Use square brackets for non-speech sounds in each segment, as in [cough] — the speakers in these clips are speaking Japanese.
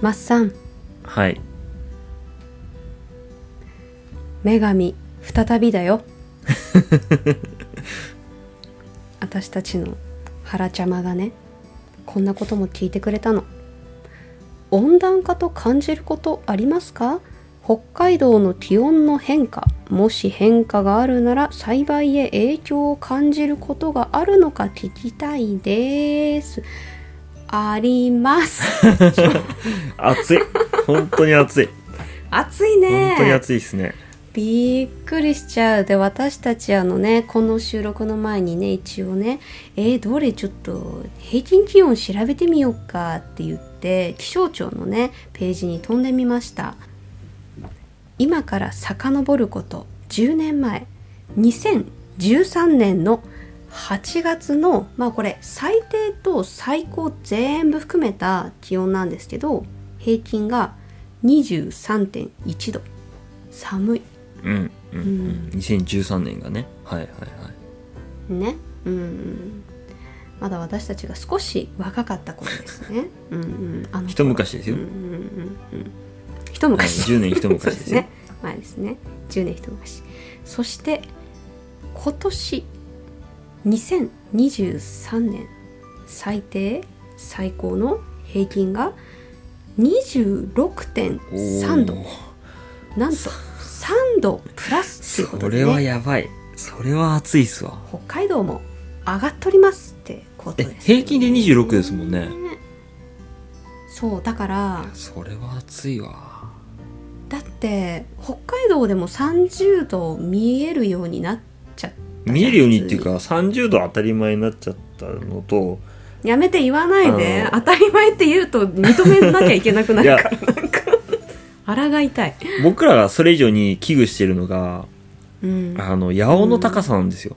マッサン。はい。女神再びだよ。[laughs] 私たちの原ちゃまがねこんなことも聞いてくれたの。温暖化と感じることありますか？北海道の気温の変化もし変化があるなら栽培へ影響を感じることがあるのか聞きたいですあります。[laughs] 暑い。本当に暑い。暑いね。本当に暑いですね。びっくりしちゃう。で私たちあのねこの収録の前にね一応ねえー、どれ？ちょっと平均気温調べてみようかって言って気象庁のねページに飛んでみました。今から遡ること。10年前。2013年の8月のまあこれ最低と最高全部含めた気温なんですけど平均が23.1度。寒い。うんうんうん。2013年がね。はいはいはい。ね。うんまだ私たちが少し若かった頃ですね。[laughs] うんうん。あの一昔ですよ、うんうんうんうん。一昔、はい10年一昔 [laughs] ですね。前ですね。10年一昔。そして今年2023年最低最高の平均が26.3度なんと3度プラスっていうことで、それはね、やばい。それは暑いっすわ。北海道も上がっとりますってことえです、平均で26ですもんね。そうだからそれは暑いわ。だって北海道でも30度見えるようになっ見えるようにっていうか30度当たり前になっちゃったのとやめて言わないで。当たり前って言うと認めなきゃいけなくなるから。なんか抗いたい、僕らがそれ以上に危惧してるのがうん、あの八尾の高さなんですよ、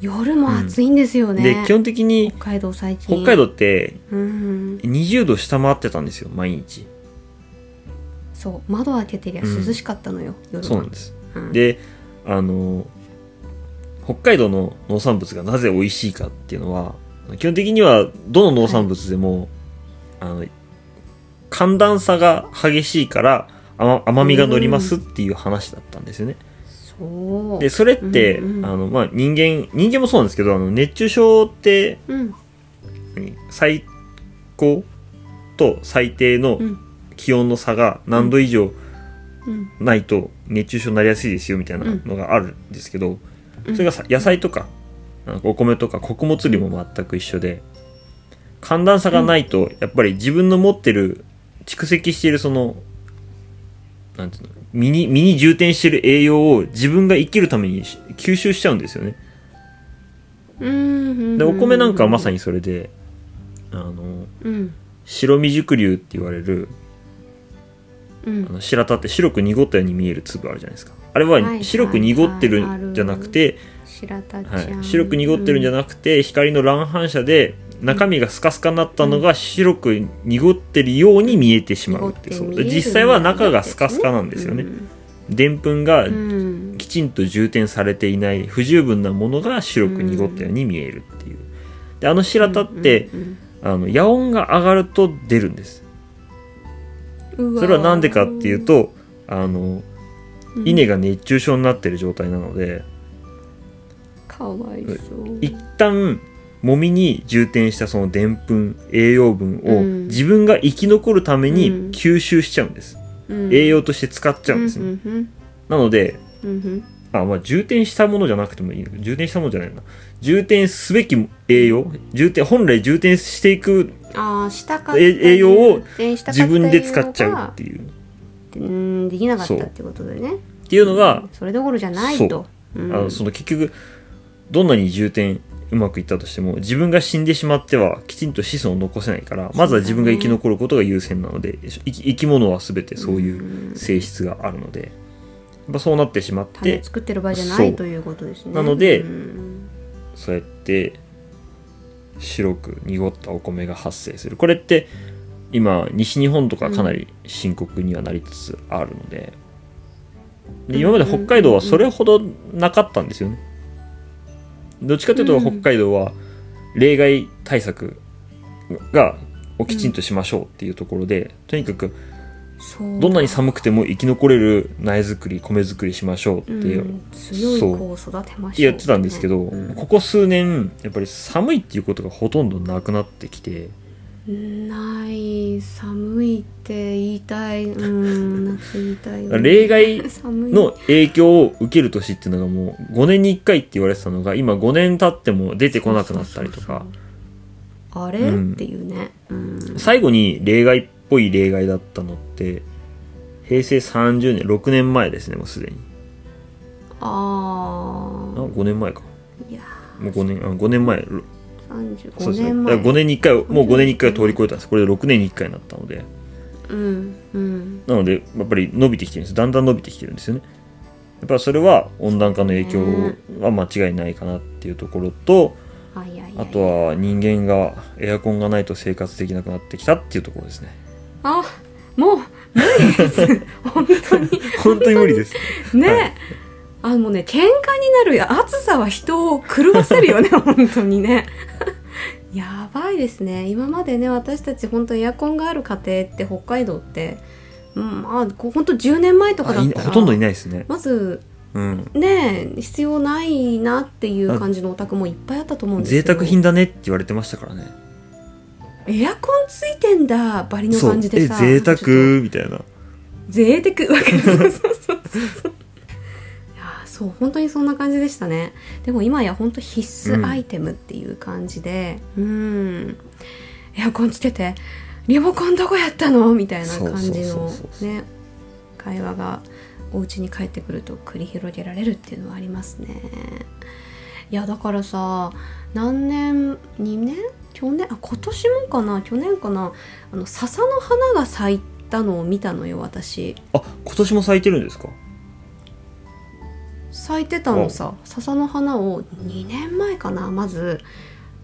夜も暑いんですよね、で基本的に北海道最近。北海道ってうん20度下回ってたんですよ毎日。そう。窓開けてりゃ涼しかったのよ、夜は。そうなんです。うん。であの北海道の農産物がなぜ美味しいかっていうのは基本的にはどの農産物でも、あの寒暖差が激しいから甘甘みが乗りますっていう話だったんですよね。でそれって、うんうんあのまあ、人間人間もそうなんですけどあの熱中症ってうん。何？最高と最低のうん。気温の差が何度以上うん。ないと熱中症になりやすいですよみたいなのがあるんですけど、それがさ野菜とかなんかお米とか穀物類も全く一緒で寒暖差がないとやっぱり自分の持ってる蓄積しているそのなんていうの身に身に充填している栄養を自分が生きるために吸収しちゃうんですよね。うんでお米なんかはまさにそれであのうん。白未熟粒って言われるうん。あの白田って白く濁ったように見える粒あるじゃないですか。あれは白く濁ってるんじゃなくて、白く濁ってるんじゃなくて、光の乱反射で中身がスカスカになったのが白く濁ってるように見えてしまうってそう。で実際は中がスカスカなんですよね。でんぷんがうん。きちんと充填されていない不十分なものが白く濁ったように見えるっていう。であの白田って、うんあの野音が上がると出るんです。うんそれは何でかっていうとあのうん。稲が熱中症になってる状態なのでかわいそう。一旦もみに充填したそのでんぷん栄養分をうん。自分が生き残るためにうん。吸収しちゃうんです、うん。栄養として使っちゃうんですね、うんうんなのでうんうん。あまあ充填したものじゃなくてもいいの。充填したものじゃないな。充填すべき栄養充填本来充填していくああしたか栄養を自自分で使っちゃうっていう。うんできなかったってことでね。っていうのが、それどころじゃないと。う。ん。あのその結局どんなに充填うまくいったとしても自分が死んでしまってはきちんと子孫を残せないからまずは自分が生き残ることが優先なので、生き生き物は全てそういう性質があるので、やっぱそうなってしまっ種て作ってる場合じゃないということですね。なのでうん。そうやって白く濁ったお米が発生する。これって今西日本とかかなり深刻にはなりつつあるので,、で今まで北海道はそれほどなかったんですよね。どっちかというとうん。北海道は例外対策がをきちんとしましょうっていうところで、とにかくどんなに寒くても生き残れる苗作り米作りしましょうっていう、うん。強い子を育てましょうやってたんですけど、うん。ここ数年やっぱり寒いっていうことがほとんどなくなってきて。ない寒いって言いたい。うん [laughs] 夏言いたいよね。例外 [laughs] の影響を受ける年っていうのがもう5年に1回って言われてたのが今5年経っても出てこなくなったりとか。あれ、うん。っていうね、うん、最後に例外っぽい例外だったのって平成30年6年前ですねもうすでに。ああ5年前か。あいやもう5年あ5年前。そう35ですね年前5年に1回。をもう5年に1回を通り越えたんです。これで6年に1回になったので。うんうん。なのでやっぱり伸びてきてるんです。だんだん伸びてきてるんですよね。やっぱそれは温暖化の影響は間違いないかなっていうところとあとは人間がエアコンがないと生活できなくなってきたっていうところですねあもう無理です。[laughs] 本当に。本当に無理です。ね、はい。あのね喧嘩になるや暑さは人を狂わせるよね [laughs] 本当にね。やばいですね。今までね私たち本当エアコンがある家庭って北海道って、うん、まあ本当10年前とかだったらほとんどいないですね。まずうん。ね必要ないなっていう感じのお宅もいっぱいあったと思うんですよ贅沢品だねって言われてましたからねエアコンついてんだバリの感じでさ。贅ちょっと。沢みたいな。贅沢？わかる。そうそうそうそう。本当にそんな感じでしたね。でも今や本当必須アイテムっていう感じでうん。エアコンつけてリモコンどこやったの？みたいな感じのね会話がお家に帰ってくると繰り広げられるっていうのはありますね。いやだからさ何年？2年？去年あ今年もかな？去年かな？あの笹の花が咲いたのを見たのよ私。あ今年も咲いてるんですか？咲いてたのさ。笹の花を2年前かなまず。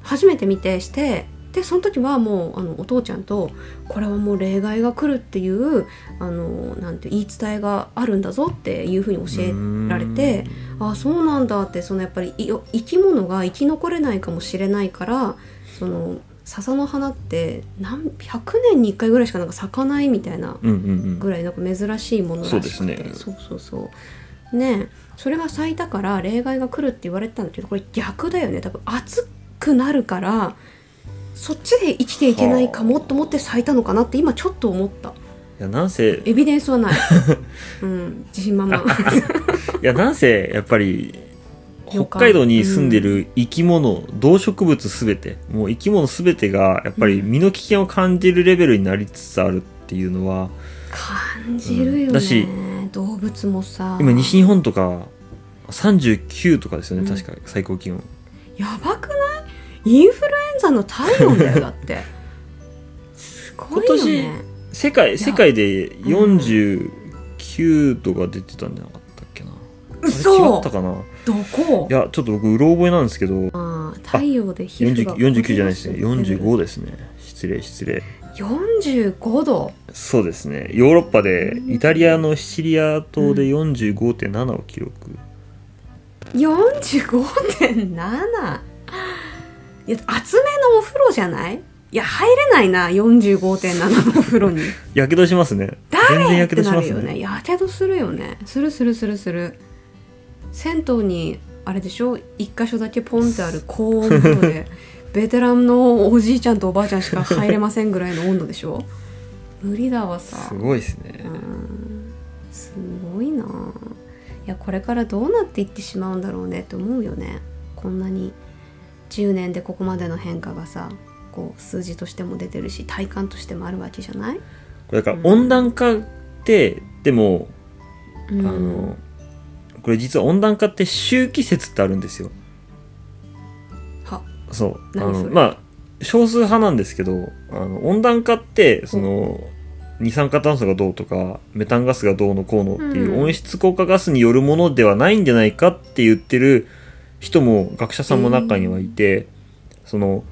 初めて見てしてでその時はもうあのお父ちゃんとこれはもう例外が来るっていうあのなんて言い伝えがあるんだぞっていうふうに教えられてあそうなんだってそのやっぱりい生き物が生き残れないかもしれないからその笹の花って何100年に1回ぐらいしかなんか咲かないみたいなうんうんうん。ぐらいなんか珍しいものらしくて。そうですね。そうそうそう。ねえそれが咲いたから例外が来るって言われてたんだけどこれ逆だよね。多分暑くなるからそっちで生きていけないかもと思って咲いたのかなって今ちょっと思った。いやなんせエビデンスはない。[laughs] うん。自信満々。[laughs] いやなんせやっぱり北海道に住んでる生き物、動植物すべてもう生き物すべてがやっぱり身の危険を感じるレベルになりつつあるっていうのは感じるよね、うん。だし動物もさ。今西日本とか39とかですよね、うん。確か最高気温。やばくない？インフルエンザの体温だよ [laughs] だって。すごいよね。世界や。世界で49度が出てたんじゃなかった？違嘘。ったかないどこやちょっと僕うろ覚えなんですけど。ああ太陽で皮膚40が49じゃないですね。焦げる45ですね。失礼失礼。45度？そうですね。ヨーロッパでイタリアのシチリア島で45.7を記録、45.7いや厚めのお風呂じゃない？いや入れないな45.7のお風呂に。[laughs] やけどしますね。全然誰やけどしますね。やけどするよね。するするするする銭湯にあれでしょ？一箇所だけポンってある高温風呂で [laughs] ベテランのおじいちゃんとおばあちゃんしか入れませんぐらいの温度でしょ？無理だわさ。すごいですね、うん。すごいな。いやこれからどうなっていってしまうんだろうねって思うよね。こんなに10年でここまでの変化がさこう数字としても出てるし体感としてもあるわけじゃない、これだから温暖化ってでも、うん、あのこれ実は温暖化って周期説ってあるんですよ。は。そう。あのまあ少数派なんですけどあの温暖化ってその、二酸化炭素がどうとかメタンガスがどうのこうのっていううん。温室効果ガスによるものではないんじゃないかって言ってる人も学者さんも中にはいて、その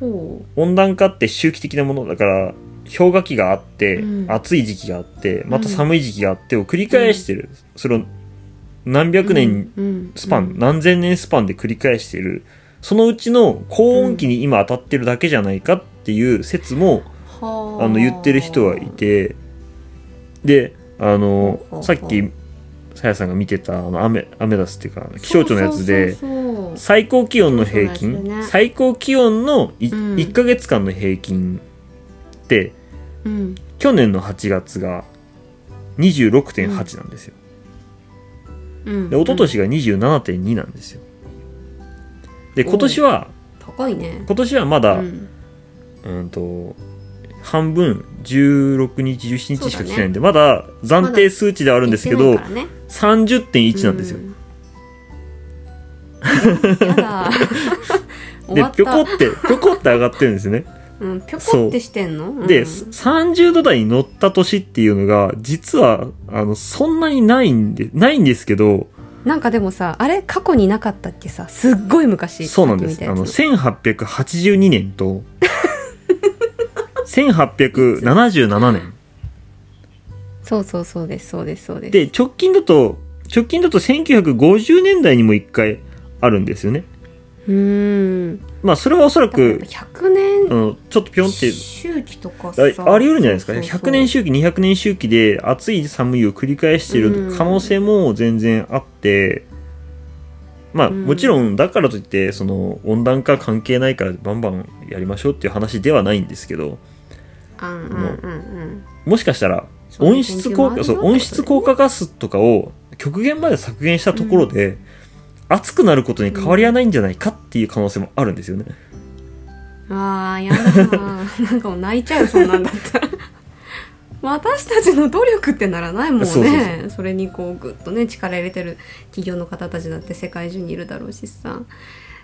ほ温暖化って周期的なものだから氷河期があって、うん。暑い時期があってまた寒い時期があってを繰り返してる、それを何う百年うんスパン、うん。何千年スパンで繰り返している。そのうちの高温期に今当たってるだけじゃないかっていう説もはあ。あの言ってる人はいて。であのさっきさやさんが見てたあのアメアメダスっていうか気象庁のやつで最高気温の平均、ね。最高気温のい、うん。1ヶ月間の平均ってうん。去年の8月が26.8なんですよ、うんで一昨年が27.2なんですよ。で今年は高いね。今年はまだ、うん。うんと半分16日17日しか来てないんで、そまだ暫定数値ではあるんですけど、ね。30.1なんですよ、うん。[laughs] でぴょこってぴょこって上がってるんですねうんぴょこってしてんの？で、う。ん。30度台に乗った年っていうのが実はあのそんなにないんでないんですけどなんかでもさあれ過去になかったっけさ？すっごい昔そうなんです。あのさっき見たや1882年と1877年つそうそうそうですそうですそうです。で直近だと直近だと1950年代にも1回あるんですよねうーん。まあそれはおそらく100年あのちょっとピョンって。周期とかさああり得るんじゃないですかね。そうそう。そう100年周期200年周期で暑い寒いを繰り返している可能性も全然あって、まあうん。もちろんだからといってその温暖化関係ないからバンバンやりましょうっていう話ではないんですけどうんうんうんうん。もしかしたら温室効果そう温室効果ガスとかを極限まで削減したところで、暑くなることに変わりはないんじゃないかっていう可能性もあるんですよね。あーやだななんかもう泣いちゃうそんなんだったら。[laughs] 私たちの努力ってならないもんね。それにこうグッとね力入れてる企業の方たちだって世界中にいるだろうしさ。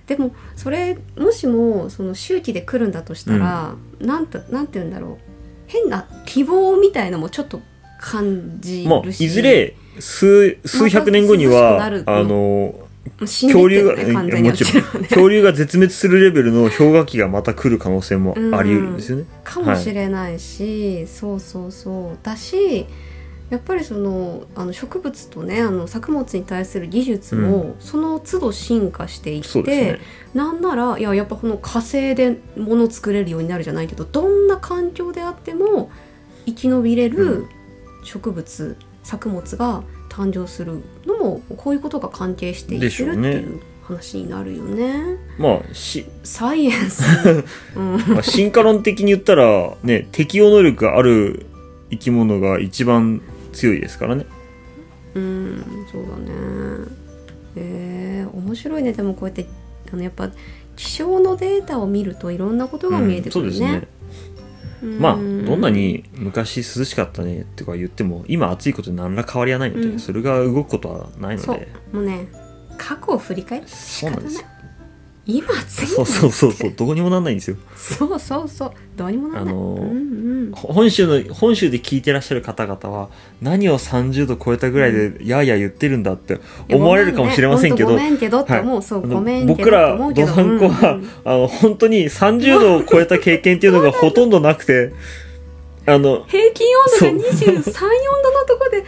でもそれもしもその周期で来るんだとしたら、なんとなんて言うんだろう。変な希望みたいのもちょっと感じまあ、るしいずれ数数百年後には、あの恐竜が、るねもちろん。恐竜が絶滅するレベルの氷河期がまた来る可能性もあり得るんですよね。かもしれないし、そうそうそう。だしやっぱりそのあの植物とねあの作物に対する技術も、その都度進化していって、そうですね。なんならいややっぱこの火星で物作れるようになるじゃないけどどんな環境であっても生き延びれうる植物、作物が誕生するのもこういうことが関係していってるっていう話になるよね。まあ、し、サイエンス、[laughs] うんまあ、進化論的に言ったら、ね、適応能力がある生き物が一番強いですからね。うんそうだねえー、面白いねでもこうやってあのやっぱ気象のデータを見るといろんなことが見えてくるねうんそうですね。。まあ、どんなに昔涼しかったねとか言っても、今暑いことに何ら変わりはないので、うん。それが動くことはないのそう。で、もうね過去を振り返って仕方ない。そうなんですよ。今暑いんだそうそうそうそう、どうにもなんないんですよ。そうそうそうどうにもならない、あのーうんうん、本州の本州で聞いてらっしゃる方々は何を30度超えたぐらいでやーやー言ってるんだって思われるかもしれませんけど、ごめんね。ほんとごめんけどって思う、はいそうあのごめんけど僕らどドサンコは、あの本当に30度を超えた経験っていうのがほとんどなくてあの平均温度が234度のとこで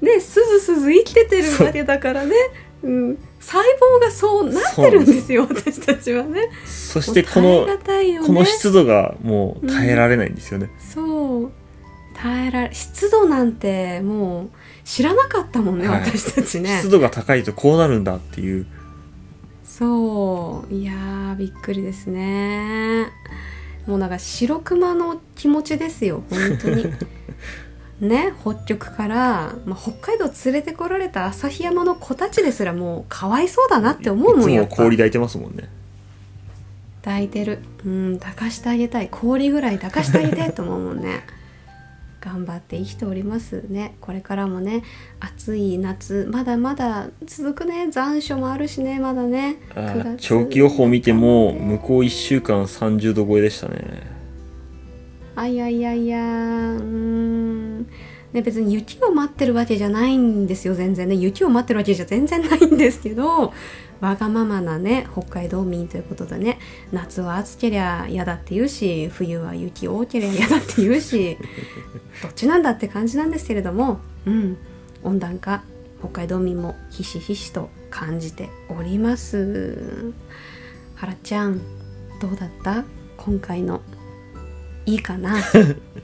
ねすずすず生きててるわけだからね、うん、細胞がそうなってるんですよ私たちはね。そしてこのね。この湿度がもう耐えられないんですよね、そう。耐えられ湿度なんてもう知らなかったもんね、はい。私たちね。湿度が高いとこうなるんだっていう。そう。いやーびっくりですね。もうなんか白熊の気持ちですよ本当にね北極から、まあ、北海道連れてこられた旭山の子たちですらもうかわいそうだなって思ういつもんやっぱも氷抱いてますもんね。抱いてる。うん抱かしてあげたい。氷ぐらい抱かしてあげてと思うもんね。[laughs] 頑張って生きておりますね。これからもね暑い夏まだまだ続くね。残暑もあるしね。まだねあ9ー月。長期予報見ても向こう1週間30度超えでしたね。あいやいやいやうーんね別に雪を待ってるわけじゃないんですよ全然ね。雪を待ってるわけじゃ全然ないんですけどわがままなね北海道民ということでね夏は暑けりゃ嫌だって言うし冬は雪多けりゃ嫌だって言うし [laughs] どっちなんだって感じなんですけれどもうん温暖化北海道民もひしひしと感じております。はらちゃんどうだった？今回のいいかな、[laughs]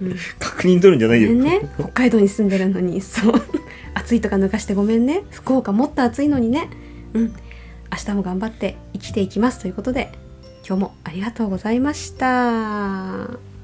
うん、確認取るんじゃないよ。ね。北海道に住んでるのにそう。[laughs] 暑いとか抜かしてごめんね。福岡もっと暑いのにね。うん。明日も頑張って生きていきますということで今日もありがとうございました。